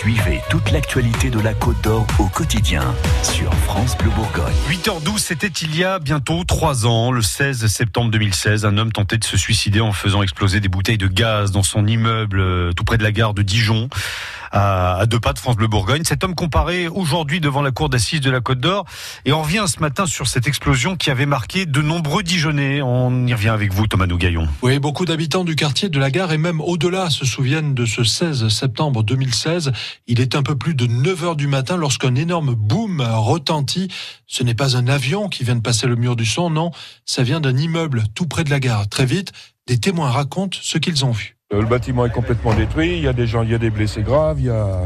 Suivez toute l'actualité de la Côte d'Or au quotidien sur France Bleu Bourgogne. 8h12, c'était il y a bientôt trois ans, le 16 septembre 2016. Un homme tentait de se suicider en faisant exploser des bouteilles de gaz dans son immeuble euh, tout près de la gare de Dijon à, deux pas de France Bleu Bourgogne. Cet homme comparé aujourd'hui devant la cour d'assises de la Côte d'Or. Et on revient ce matin sur cette explosion qui avait marqué de nombreux Dijonais. On y revient avec vous, Thomas Nougaillon. Oui, beaucoup d'habitants du quartier de la gare et même au-delà se souviennent de ce 16 septembre 2016. Il est un peu plus de 9 heures du matin lorsqu'un énorme boom retentit. Ce n'est pas un avion qui vient de passer le mur du son, non, ça vient d'un immeuble tout près de la gare. Très vite, des témoins racontent ce qu'ils ont vu. Euh, le bâtiment est complètement détruit, il y a des gens, il y a des blessés graves, il y a,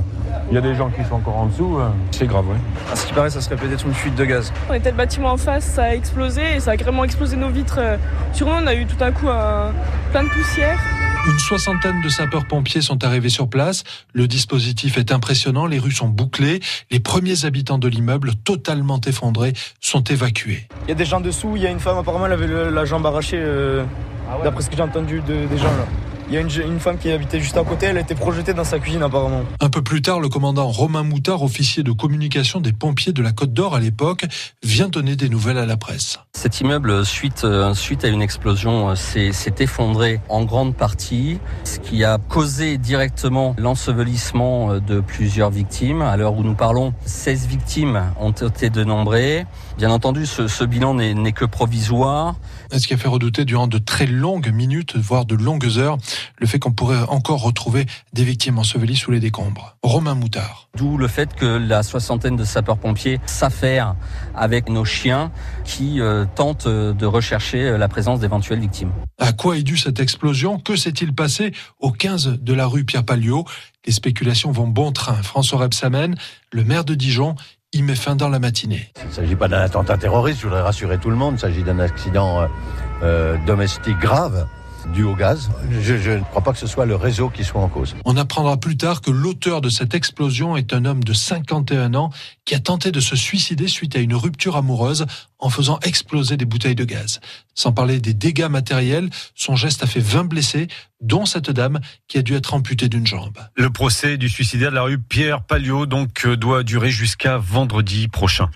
il y a des gens qui sont encore en dessous. Hein. C'est grave, oui. À ce qui paraît, ça serait peut-être une fuite de gaz. On était le bâtiment en face, ça a explosé et ça a carrément explosé nos vitres. Sur nous, on a eu tout un coup un... plein de poussière. Une soixantaine de sapeurs-pompiers sont arrivés sur place. Le dispositif est impressionnant, les rues sont bouclées. Les premiers habitants de l'immeuble, totalement effondrés, sont évacués. Il y a des gens dessous, il y a une femme apparemment, elle avait la jambe arrachée, euh, ah d'après ce que j'ai entendu de, des gens là. Il y a une, femme qui habitait juste à côté, elle a été projetée dans sa cuisine apparemment. Un peu plus tard, le commandant Romain Moutard, officier de communication des pompiers de la Côte d'Or à l'époque, vient donner des nouvelles à la presse. Cet immeuble, suite, euh, suite à une explosion, euh, s'est effondré en grande partie, ce qui a causé directement l'ensevelissement euh, de plusieurs victimes. À l'heure où nous parlons, 16 victimes ont été dénombrées. Bien entendu, ce, ce bilan n'est que provisoire. Ce qui a fait redouter durant de très longues minutes, voire de longues heures, le fait qu'on pourrait encore retrouver des victimes ensevelies sous les décombres. Romain Moutard. D'où le fait que la soixantaine de sapeurs-pompiers s'affairent avec nos chiens qui euh, tentent de rechercher la présence d'éventuelles victimes. À quoi est due cette explosion? Que s'est-il passé au 15 de la rue Pierre Palliot? Les spéculations vont bon train. François Rebsamen, le maire de Dijon, il met fin dans la matinée. Il ne s'agit pas d'un attentat terroriste, je voudrais rassurer tout le monde, il s'agit d'un accident euh, euh, domestique grave dû au gaz. Je, je, ne crois pas que ce soit le réseau qui soit en cause. On apprendra plus tard que l'auteur de cette explosion est un homme de 51 ans qui a tenté de se suicider suite à une rupture amoureuse en faisant exploser des bouteilles de gaz. Sans parler des dégâts matériels, son geste a fait 20 blessés, dont cette dame qui a dû être amputée d'une jambe. Le procès du suicidaire de la rue Pierre Palliot donc euh, doit durer jusqu'à vendredi prochain.